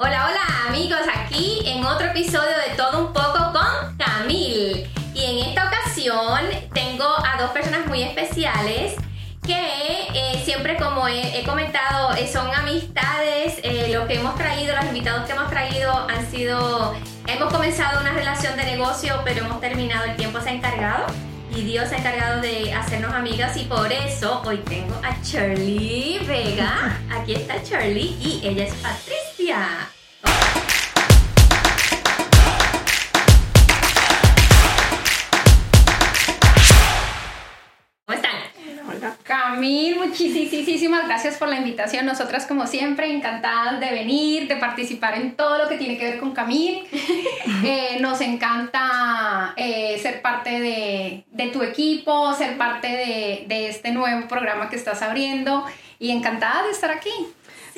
Hola, hola amigos, aquí en otro episodio de Todo un poco con Camil. Y en esta ocasión tengo a dos personas muy especiales que eh, siempre como he, comentado eh, son amistades, eh, lo que hemos traído, los invitados que hemos traído han sido, hemos comenzado una relación de negocio pero hemos terminado, el tiempo se ha encargado y Dios se ha encargado de hacernos amigas y por eso hoy tengo a Charlie Vega, aquí está Charlie y ella es Patricia. Camil, muchísimas gracias por la invitación. Nosotras, como siempre, encantadas de venir, de participar en todo lo que tiene que ver con Camil. Eh, nos encanta eh, ser parte de, tu equipo, ser parte de, este nuevo programa que estás abriendo y encantada de estar aquí.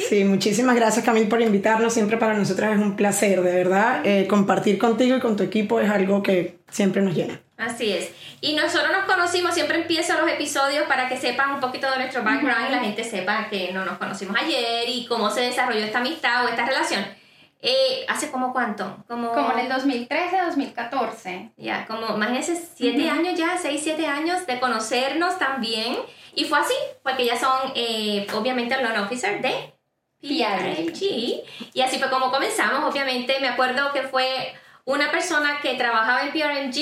Sí, muchísimas gracias Camil por invitarnos. Siempre para nosotras es un placer, de verdad. Eh, compartir contigo y con tu equipo es algo que siempre nos llena. Así es. Y nosotros nos conocimos, siempre empiezo los episodios para que sepan un poquito de nuestro background y la gente sepa que no nos conocimos ayer y cómo se desarrolló esta amistad o esta relación. Eh, ¿Hace como cuánto? Como, como en el 2013, 2014. Ya, como, imagínense, siete años ya, seis, siete años de conocernos también. Y fue así, porque ya son, eh, obviamente, el loan officer de PRG. Y así fue como comenzamos, obviamente. Me acuerdo que fue una persona que trabajaba en PRMG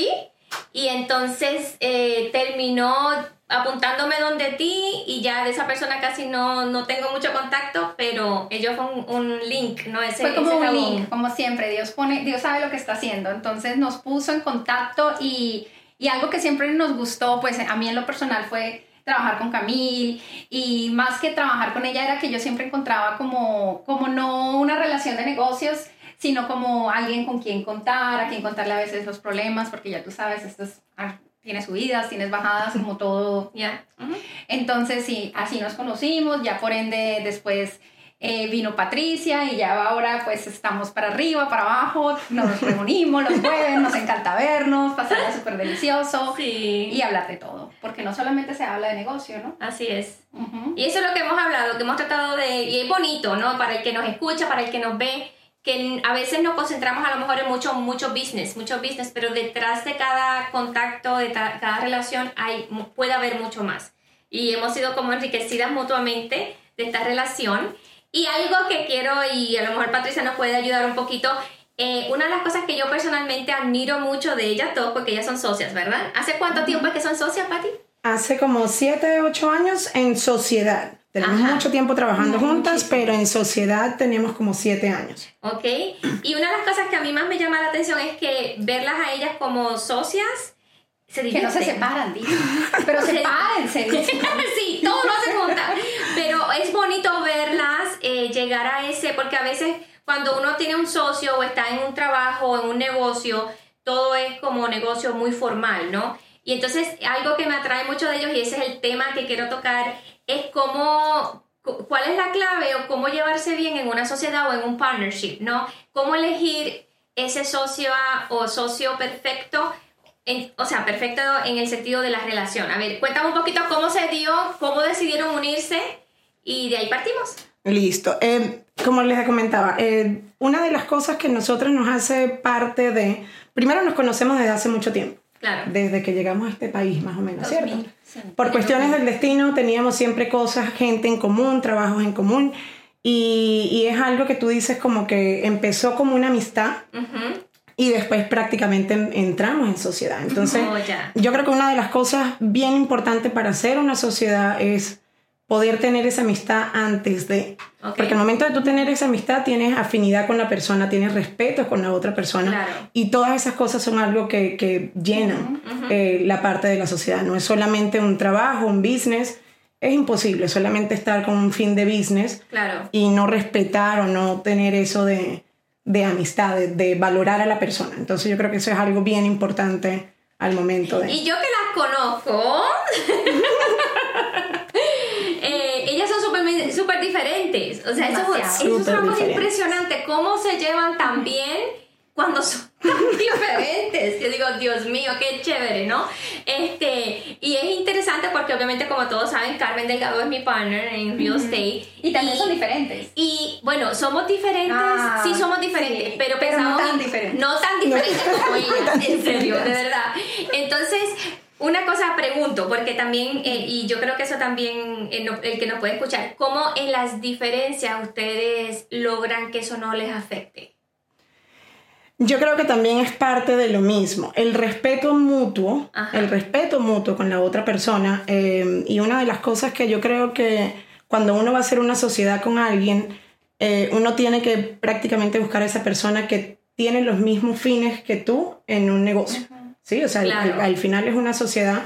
y entonces eh, terminó apuntándome donde ti y ya de esa persona casi no, no tengo mucho contacto, pero ellos fue un, link, ¿no? Ese, fue como un link, como siempre, Dios pone, Dios sabe lo que está haciendo, entonces nos puso en contacto y, y algo que siempre nos gustó, pues a mí en lo personal fue trabajar con Camille y más que trabajar con ella era que yo siempre encontraba como, como no una relación de negocios, sino como alguien con quien contar, a quien contarle a veces los problemas, porque ya tú sabes, esto es, ah, tiene subidas, tienes bajadas, como todo. Ya. Entonces, sí, así nos conocimos, ya por ende después eh, vino Patricia y ya ahora pues estamos para arriba, para abajo, nos reunimos los jueves, nos encanta vernos, pasarla súper delicioso y hablar de todo, porque no solamente se habla de negocio, ¿no? Así es. Y eso es lo que hemos hablado, que hemos tratado de, y es bonito, ¿no? Para el que nos escucha, para el que nos ve, que a veces nos concentramos a lo mejor en mucho, mucho business, mucho business, pero detrás de cada contacto, de cada relación, hay, puede haber mucho más. Y hemos sido como enriquecidas mutuamente de esta relación. Y algo que quiero, y a lo mejor Patricia nos puede ayudar un poquito, eh, una de las cosas que yo personalmente admiro mucho de ellas, todos porque ellas son socias, ¿verdad? ¿Hace cuánto tiempo es que son socias, Pati? Hace como 7, 8 años en sociedad. Tenemos mucho tiempo trabajando juntas, pero en sociedad tenemos como siete años. Ok. Y una de las cosas que a mí más me llama la atención es que verlas a ellas como socias se Que no se separan, digo. Pero sepárense. sí, todo lo hacen juntas. Pero es bonito llegar a ese, porque a veces cuando uno tiene un socio o está en un trabajo o en un negocio, todo es como negocio muy formal, ¿no? Y entonces algo que me atrae mucho de ellos y ese es el tema que quiero tocar es cómo, cuál es la clave o cómo llevarse bien en una sociedad o en un partnership, ¿no? Cómo elegir ese socio o socio perfecto, o sea, perfecto en el sentido de la relación. A ver, cuéntame un poquito cómo se dio, cómo decidieron unirse y de ahí partimos. Listo. Eh, como les comentaba, eh, una de las cosas que nosotros nos hace parte de, primero nos conocemos desde hace mucho tiempo. Claro. Desde que llegamos a este país, más o menos, ¿cierto? Por cuestiones del destino teníamos siempre cosas, gente en común, trabajos en común. Y, y es algo que tú dices como que empezó como una amistad. Y después prácticamente entramos en sociedad. Entonces, oh, yo creo que una de las cosas bien importantes para hacer una sociedad es poder tener esa amistad antes de... Porque al momento de tú tener esa amistad tienes afinidad con la persona, tienes respeto con la otra persona y todas esas cosas son algo que, que llenan eh, la parte de la sociedad. No es solamente un trabajo, un business. Es imposible solamente estar con un fin de business y no respetar o no tener eso de, de amistad, de, de, valorar a la persona. Entonces yo creo que eso es algo bien importante al momento de... Y yo que las conozco... diferentes. O sea, eso, es una cosa impresionante. Cómo se llevan tan bien cuando son diferentes. Yo digo, Dios mío, qué chévere, ¿no? Este, y es interesante porque obviamente como todos saben, Carmen Delgado es mi partner en real estate. Y también son diferentes. Y bueno, somos diferentes, ah, sí somos diferentes, pero pensamos... no tan diferentes. No tan diferentes como ella, en serio, de verdad. Entonces, una cosa pregunto, porque también, eh, y yo creo que eso también, eh, el que nos puede escuchar, ¿cómo en las diferencias ustedes logran que eso no les afecte? Yo creo que también es parte de lo mismo, el respeto mutuo, el respeto mutuo con la otra persona. Eh, y una de las cosas que yo creo que cuando uno va a hacer una sociedad con alguien, uno tiene que prácticamente buscar a esa persona que tiene los mismos fines que tú en un negocio. ¿Sí? O sea, al, final es una sociedad,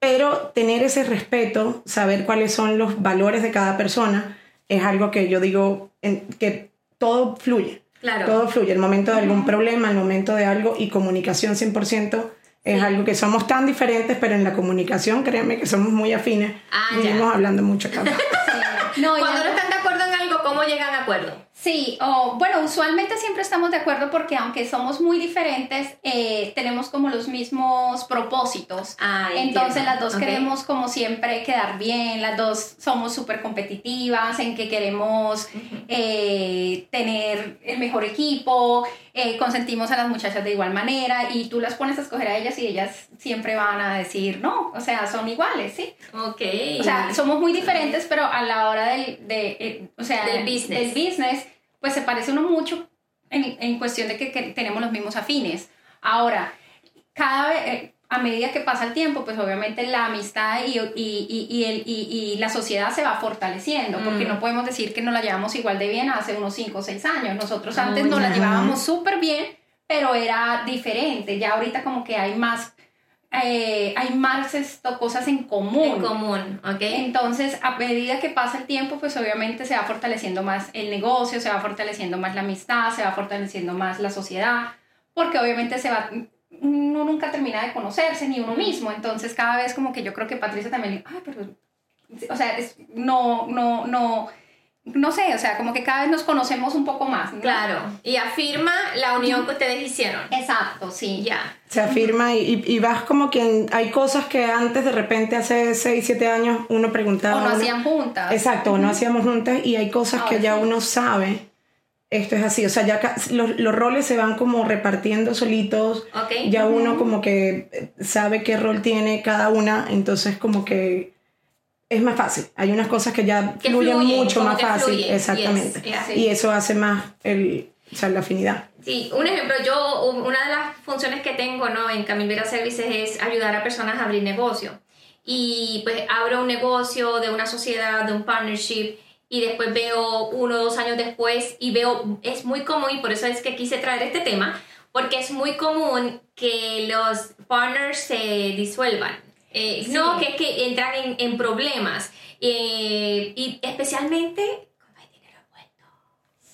pero tener ese respeto, saber cuáles son los valores de cada persona, es algo que yo digo que todo fluye. Todo fluye. El momento de algún problema, el momento de algo y comunicación 100% es algo que somos tan diferentes, pero en la comunicación, créanme que somos muy afines. Ah, Vivimos hablando mucho acá. no, Cuando no están de acuerdo en algo, ¿cómo llegan a acuerdo? Sí, o bueno, usualmente siempre estamos de acuerdo porque aunque somos muy diferentes, eh, tenemos como los mismos propósitos. Ah, Entonces las dos queremos como siempre quedar bien, las dos somos súper competitivas en que queremos eh, tener el mejor equipo, eh, consentimos a las muchachas de igual manera y tú las pones a escoger a ellas y ellas siempre van a decir no, o sea, son iguales, ¿sí? Ok. O sea, somos muy diferentes, pero a la hora del, de, o sea, del business. Del business pues se parece uno mucho en, en cuestión de que, tenemos los mismos afines. Ahora, cada vez, eh, a medida que pasa el tiempo, pues obviamente la amistad y, y, y, el, y, la sociedad se va fortaleciendo, porque mm. no podemos decir que nos la llevamos igual de bien hace unos 5 o 6 años. Nosotros antes nos la llevábamos súper bien, pero era diferente. Ya ahorita como que hay más eh, hay más esto, cosas en común. En común, ok. Entonces, a medida que pasa el tiempo, pues obviamente se va fortaleciendo más el negocio, se va fortaleciendo más la amistad, se va fortaleciendo más la sociedad, porque obviamente se va, uno nunca termina de conocerse, ni uno mismo. Entonces, cada vez como que yo creo que Patricia también, ay, pero, o sea, no, no, no no sé, o sea, como que cada vez nos conocemos un poco más. Claro, y afirma la unión que ustedes hicieron. Exacto, sí. Ya. Se afirma y, y, vas como que hay cosas que antes de repente, hace 6, 7 años, uno preguntaba. O no hacían juntas. Exacto, o no hacíamos juntas y hay cosas que ya uno sabe. Esto es así, o sea, ya los, los roles se van como repartiendo solitos. Okay. Ya uno como que sabe qué rol tiene cada una, entonces como que es más fácil. Hay unas cosas que ya fluyen, mucho más fácil. Exactamente. y eso hace más el, o sea, la afinidad. Sí, un ejemplo, yo, una de las funciones que tengo ¿no? en Camilvera Services es ayudar a personas a abrir negocio. Y pues abro un negocio de una sociedad, de un partnership, y después veo uno o dos años después y veo, es muy común, y por eso es que quise traer este tema, porque es muy común que los partners se disuelvan. Eh, no, que es que entran en, en problemas. Eh, y especialmente cuando hay dinero envuelto.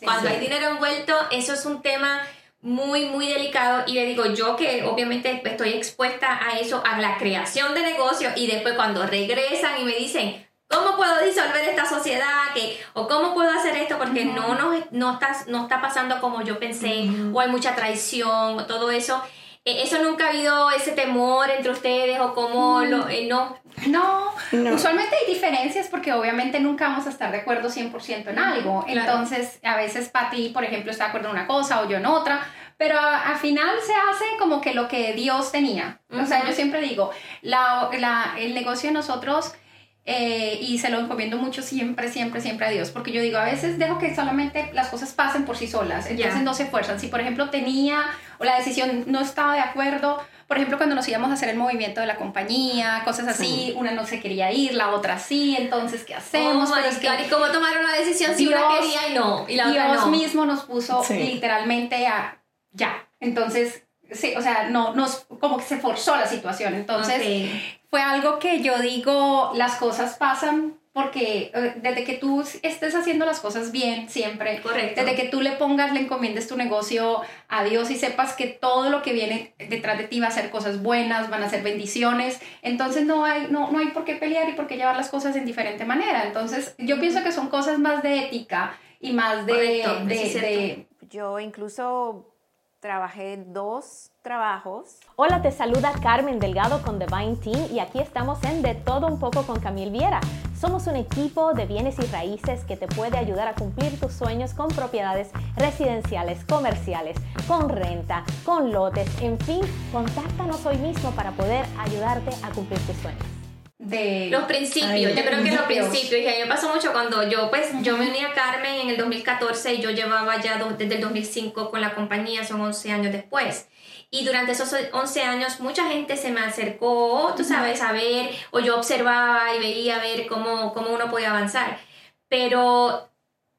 cuando hay dinero envuelto, eso es un tema muy, muy delicado. Y le digo, yo que obviamente estoy expuesta a eso, a la creación de negocios, y después cuando regresan y me dicen, ¿Cómo puedo disolver esta sociedad? que ¿O cómo puedo hacer esto? Porque no, no, no, está, no está pasando como yo pensé, o hay mucha traición, o todo eso. Eh, ¿Eso nunca ha habido ese temor entre ustedes o cómo lo, eh, no? no? usualmente hay diferencias porque obviamente nunca vamos a estar de acuerdo 100% en algo. Entonces, a veces para ti, por ejemplo, está de acuerdo en una cosa o yo en otra, pero al final se hace como que lo que Dios tenía. O sea, yo siempre digo, la, la, el negocio de nosotros eh, y se lo encomiendo mucho siempre, siempre, siempre a Dios, porque yo digo, a veces dejo que solamente las cosas pasen por sí solas, entonces no se esfuerzan. Si por ejemplo tenía o la decisión no estaba de acuerdo, por ejemplo cuando nos íbamos a hacer el movimiento de la compañía, cosas así, una no se quería ir, la otra sí, entonces ¿qué hacemos? Oh Pero es que, ¿Y cómo tomar una decisión si una quería y no? Y la Dios mismo nos puso literalmente a ya. Entonces, sí, o sea, no, nos, como que se forzó la situación. Entonces, fue algo que yo digo, las cosas pasan porque eh, desde que tú estés haciendo las cosas bien siempre, Correcto. desde que tú le pongas, le encomiendes tu negocio a Dios y sepas que todo lo que viene detrás de ti va a ser cosas buenas, van a ser bendiciones, entonces no hay, no, no hay por qué pelear y por qué llevar las cosas en diferente manera. Entonces yo pienso que son cosas más de ética y más de... de, de yo incluso trabajé dos trabajos. Hola, te saluda Carmen Delgado con Divine Team y aquí estamos en De Todo Un poco con Camille Viera. Somos un equipo de bienes y raíces que te puede ayudar a cumplir tus sueños con propiedades residenciales, comerciales, con renta, con lotes, en fin, contáctanos hoy mismo para poder ayudarte a cumplir tus sueños de los principios, yo creo que los principios, y a mí me pasó mucho cuando yo pues yo me uní a Carmen en el 2014 y yo llevaba ya desde el 2005 con la compañía, son 11 años después. Y durante esos 11 años mucha gente se me acercó, tú sabes, a ver, o yo observaba y veía a ver cómo, cómo uno podía avanzar. Pero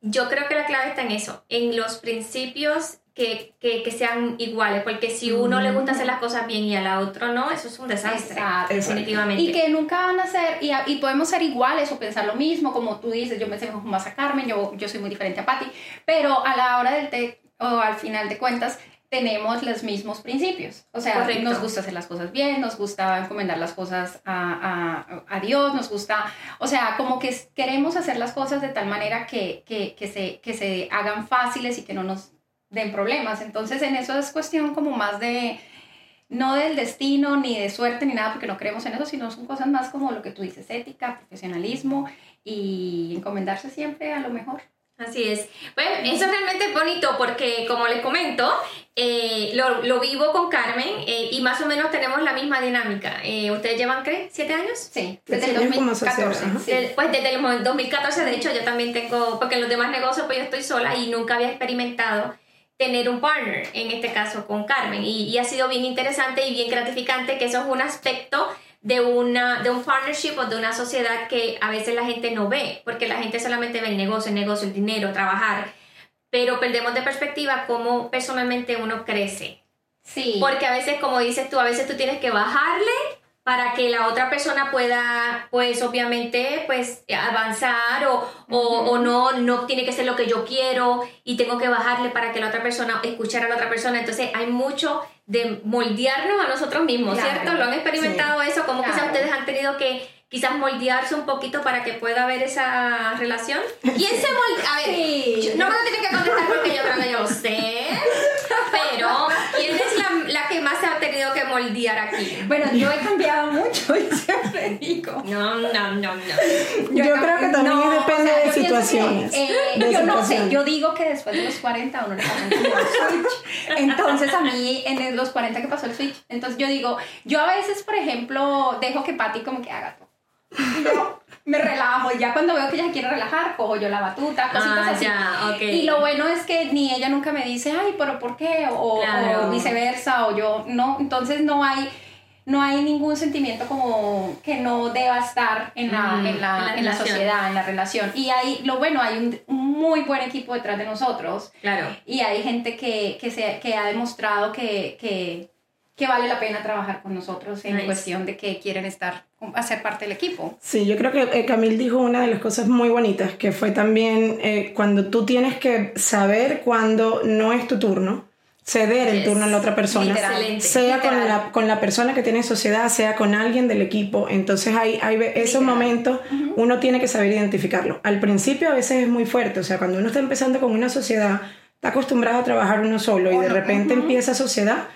yo creo que la clave está en eso, en los principios que, que, que, sean iguales, porque si uno le gusta hacer las cosas bien y a la otra no, eso es un desastre, definitivamente. Y que nunca van a ser, y, y, podemos ser iguales o pensar lo mismo, como tú dices, yo me sé más a Carmen, yo, yo soy muy diferente a Patti, pero a la hora del té, o al final de cuentas, tenemos los mismos principios. O sea, nos gusta hacer las cosas bien, nos gusta encomendar las cosas a, a, a, Dios, nos gusta, o sea, como que queremos hacer las cosas de tal manera que, que, que, se, que se hagan fáciles y que no nos den problemas. Entonces en eso es cuestión como más de, no del destino, ni de suerte, ni nada, porque no creemos en eso, sino son cosas más como lo que tú dices, ética, profesionalismo y encomendarse siempre a lo mejor. Así es. Bueno, eso es realmente bonito porque, como les comento, eh, lo, lo, vivo con Carmen eh, y más o menos tenemos la misma dinámica. Eh, ¿Ustedes llevan, qué? ¿Siete años? Sí, desde el 2014. pues desde el 2014, de hecho, yo también tengo, porque en los demás negocios pues yo estoy sola y nunca había experimentado tener un partner, en este caso con Carmen. Y, ha sido bien interesante y bien gratificante que eso es un aspecto de, una, de un partnership o de una sociedad que a veces la gente no ve, porque la gente solamente ve el negocio, el negocio, el dinero, trabajar, pero perdemos de perspectiva cómo personalmente uno crece. Sí. Porque a veces, como dices tú, a veces tú tienes que bajarle para que la otra persona pueda, pues obviamente, pues avanzar o, o, no, no tiene que ser lo que yo quiero y tengo que bajarle para que la otra persona, escuchar a la otra persona. Entonces hay mucho de moldearnos a nosotros mismos, ¿cierto? ¿Lo han experimentado eso? ¿Cómo quizás ustedes han tenido que quizás moldearse un poquito para que pueda haber esa relación? ¿Quién se moldea? A ver, no me lo tiene que contestar porque yo creo que yo lo sé, pero ¿quién es la, la, que más se ha tenido que moldear aquí? Bueno, yo he cambiado mucho y siempre digo. No, no, no, no. Yo, creo que también depende de situaciones. eh, yo no sé, yo digo que después de los 40 uno le pasa el switch. Entonces a mí en los 40 que pasó el switch, entonces yo digo, yo a veces, por ejemplo, dejo que Patty como que haga todo yo me relajo. Y ya cuando veo que ella quiere relajar, cojo yo la batuta, cositas ah, así. Ya, okay. Y lo bueno es que ni ella nunca me dice, ay, pero ¿por qué? O, viceversa, o yo, no. Entonces no hay no hay ningún sentimiento como que no deba estar en la, en la, en la, sociedad, en la relación. Y hay, lo bueno, hay un, muy buen equipo detrás de nosotros. Claro. Y hay gente que, que, se, que ha demostrado que, que, que vale la pena trabajar con nosotros en cuestión de que quieren estar, hacer parte del equipo. Sí, yo creo que eh, Camil dijo una de las cosas muy bonitas, que fue también eh, cuando tú tienes que saber cuando no es tu turno, ceder el turno a la otra persona, sea con la, con la, persona que tiene sociedad, sea con alguien del equipo. Entonces hay, hay esos momentos, uno tiene que saber identificarlo. Al principio a veces es muy fuerte, o sea, cuando uno está empezando con una sociedad, está acostumbrado a trabajar uno solo y de repente empieza sociedad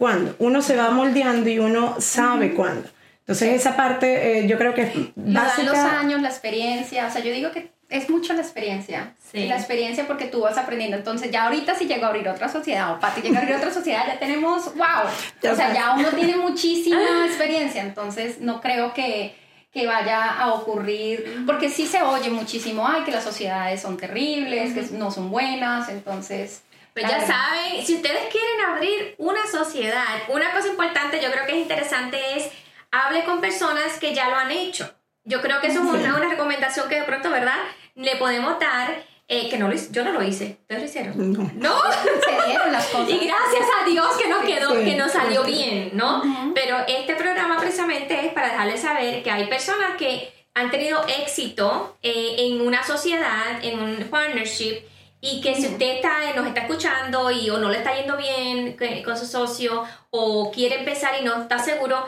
cuándo. Uno se va moldeando y uno sabe cuándo. Entonces esa parte eh, yo creo que es básica. los años, la experiencia, o sea, yo digo que es mucho la experiencia. Sí. La experiencia porque tú vas aprendiendo. Entonces ya ahorita si llego a abrir otra sociedad o Pati llega a abrir otra sociedad, ya tenemos, wow. o sea, ya uno tiene muchísima experiencia. Entonces no creo que, que vaya a ocurrir, porque sí se oye muchísimo, ay, que las sociedades son terribles, que no son buenas, entonces... Pues ya saben, si ustedes quieren abrir una sociedad, una cosa importante yo creo que es interesante es hable con personas que ya lo han hecho. Yo creo que eso es una, una, recomendación que de pronto, ¿verdad? Le podemos dar, eh, que no lo, yo no lo hice. ¿Ustedes lo hicieron? No. ¿No? Se dieron las cosas. Y gracias a Dios que nos quedó, que nos salió bien, ¿no? Pero este programa precisamente es para dejarles saber que hay personas que han tenido éxito eh, en una sociedad, en un partnership, y que si usted está, nos está escuchando y o no le está yendo bien con su socio o quiere empezar y no está seguro,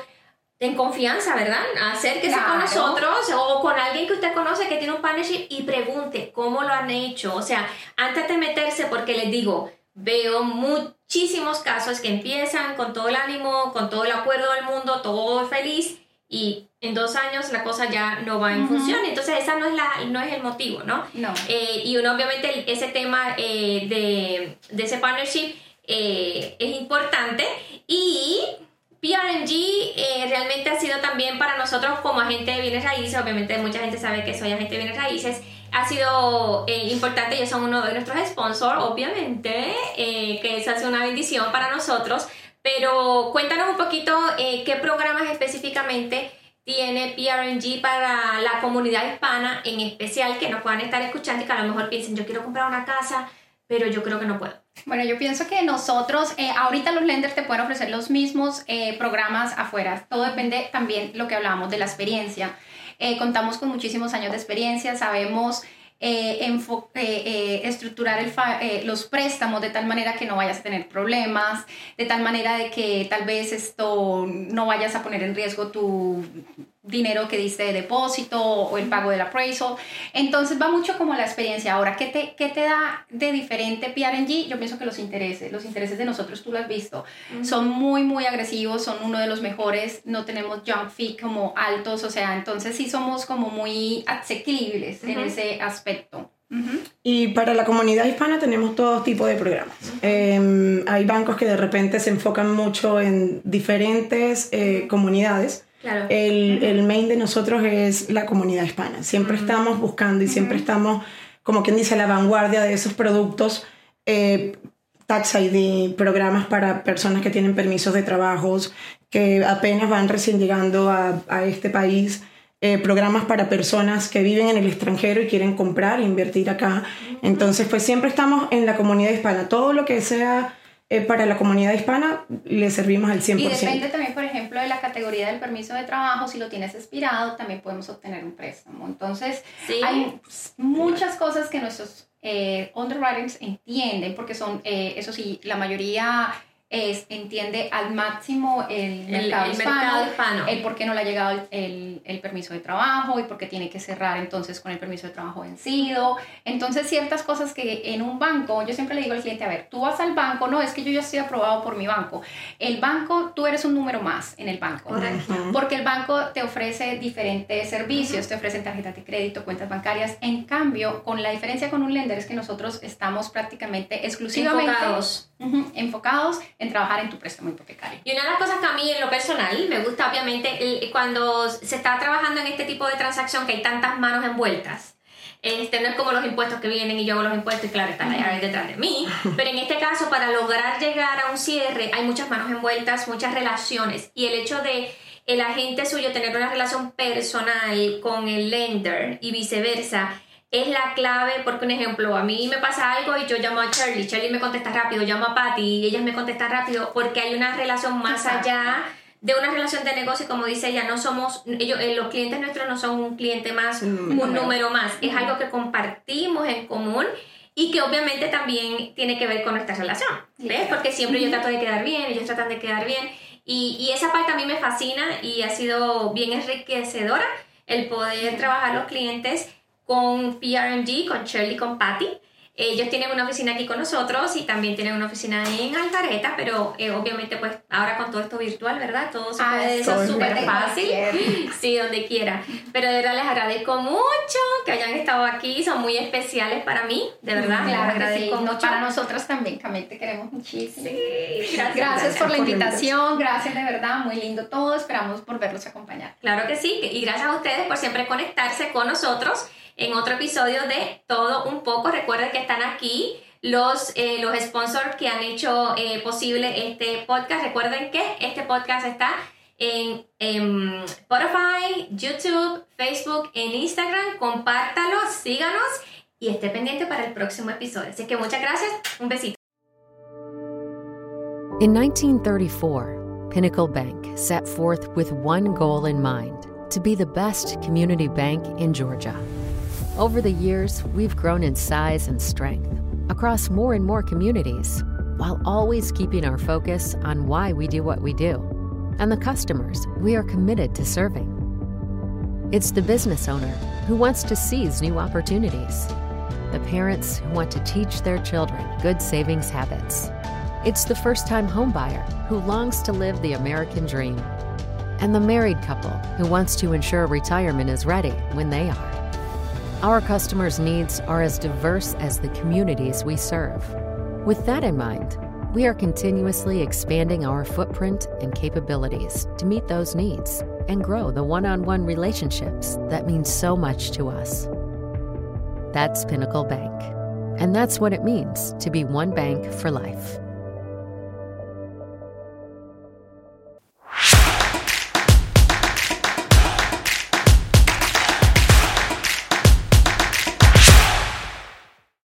ten confianza, ¿verdad? Acérquese con nosotros o con alguien que usted conoce que tiene un partnership y pregunte cómo lo han hecho. O sea, antes de meterse, porque les digo, veo muchísimos casos que empiezan con todo el ánimo, con todo el acuerdo del mundo, todo feliz y en dos años la cosa ya no va en función. Entonces, esa no es, la, no es el motivo, ¿no? No. Eh, y uno, obviamente, ese tema eh, de, de, ese partnership eh, es importante. Y PRNG realmente ha sido también para nosotros como agente de bienes raíces, obviamente mucha gente sabe que soy agente de bienes raíces, ha sido importante, ellos son uno de nuestros sponsors, obviamente, que eso hace una bendición para nosotros. Pero cuéntanos un poquito qué programas específicamente tiene PRNG para la comunidad hispana en especial que nos puedan estar escuchando y que a lo mejor piensen, yo quiero comprar una casa, pero yo creo que no puedo. Bueno, yo pienso que nosotros, eh, ahorita los lenders te pueden ofrecer los mismos eh, programas afuera. Todo depende también lo que hablábamos de la experiencia. Eh, contamos con muchísimos años de experiencia, sabemos eh, eh, estructurar el los préstamos de tal manera que no vayas a tener problemas, de tal manera de que tal vez esto no vayas a poner en riesgo tu dinero que diste de depósito o el pago del appraisal. Entonces va mucho como la experiencia. Ahora, ¿qué te, qué te da de diferente PRNG? Yo pienso que los intereses, los intereses de nosotros, tú lo has visto, son muy, muy agresivos, son uno de los mejores, no tenemos jump fee como altos, o sea, entonces sí somos como muy asequibles en ese aspecto. Y para la comunidad hispana tenemos todo tipo de programas. Em, hay bancos que de repente se enfocan mucho en diferentes eh, comunidades el, el, main de nosotros es la comunidad hispana. Siempre estamos buscando y siempre estamos, como quien dice, a la vanguardia de esos productos. Eh, Tax ID, programas para personas que tienen permisos de trabajos, que apenas van recién llegando a, a este país. Eh, programas para personas que viven en el extranjero y quieren comprar e invertir acá. Entonces, pues siempre estamos en la comunidad hispana. Todo lo que sea eh, para la comunidad hispana le servimos al 100%. Y depende también, por ejemplo, de la categoría del permiso de trabajo. Si lo tienes expirado, también podemos obtener un préstamo. Entonces, hay muchas cosas que nuestros eh, underwriters entienden, porque son, eh, eso sí, la mayoría es, entiende al máximo el, mercado, hispano, el por qué no le ha llegado el, el, permiso de trabajo y por qué tiene que cerrar entonces con el permiso de trabajo vencido. Entonces, ciertas cosas que en un banco, yo siempre le digo al cliente, a ver, tú vas al banco, no, es que yo ya estoy aprobado por mi banco. El banco, tú eres un número más en el banco, porque el banco te ofrece diferentes servicios, te ofrecen tarjetas de crédito, cuentas bancarias. En cambio, con la diferencia con un lender es que nosotros estamos prácticamente exclusivamente enfocados, enfocados en trabajar en tu préstamo hipotecario. Y una de las cosas que a mí en lo personal me gusta obviamente cuando se está trabajando en este tipo de transacción que hay tantas manos envueltas. Este, no es como los impuestos que vienen y yo hago los impuestos y claro, está la detrás de mí. Pero en este caso, para lograr llegar a un cierre, hay muchas manos envueltas, muchas relaciones. Y el hecho de el agente suyo tener una relación personal con el lender y viceversa, es la clave porque, un ejemplo, a mí me pasa algo y yo llamo a Charlie, Charlie me contesta rápido, llamo a Patty y ellas me contestan rápido porque hay una relación más allá de una relación de negocio, como dice ella, no somos, ellos, eh, los clientes nuestros no son un cliente más, un número, más, es algo que compartimos en común y que obviamente también tiene que ver con nuestra relación, ¿ves? Porque siempre yo trato de quedar bien, ellos tratan de quedar bien y, y esa parte a mí me fascina y ha sido bien enriquecedora el poder trabajar los clientes con PRMG, con Shirley, con Patty. Ellos tienen una oficina aquí con nosotros y también tienen una oficina en Altareta, pero eh, obviamente pues ahora con todo esto virtual, ¿verdad? Todo se puede, eso es súper fácil. Sí, donde quiera. Pero de verdad les agradezco mucho que hayan estado aquí, son muy especiales para mí, de verdad. les agradezco mucho. para nosotras también, Camille, te queremos muchísimo. Sí, gracias, gracias, por la invitación, gracias de verdad, muy lindo todo, esperamos por verlos acompañar. Claro que sí, y gracias a ustedes por siempre conectarse con nosotros en otro episodio de Todo un poco. Recuerden que están aquí los, eh, los sponsors que han hecho eh, posible este podcast. Recuerden que este podcast está en, Spotify, YouTube, Facebook, en Instagram. Compártalo, síganos y esté pendiente para el próximo episodio. Así que muchas gracias. Un besito. In 1934, Pinnacle Bank set forth with one goal in mind to be the best community bank in Georgia. Over the years, we've grown in size and strength across more and more communities, while always keeping our focus on why we do what we do and the customers we are committed to serving. It's the business owner who wants to seize new opportunities, the parents who want to teach their children good savings habits. It's the first time homebuyer who longs to live the American dream. And the married couple who wants to ensure retirement is ready when they are. Our customers' needs are as diverse as the communities we serve. With that in mind, we are continuously expanding our footprint and capabilities to meet those needs and grow the one on one relationships that mean so much to us. That's Pinnacle Bank. And that's what it means to be one bank for life.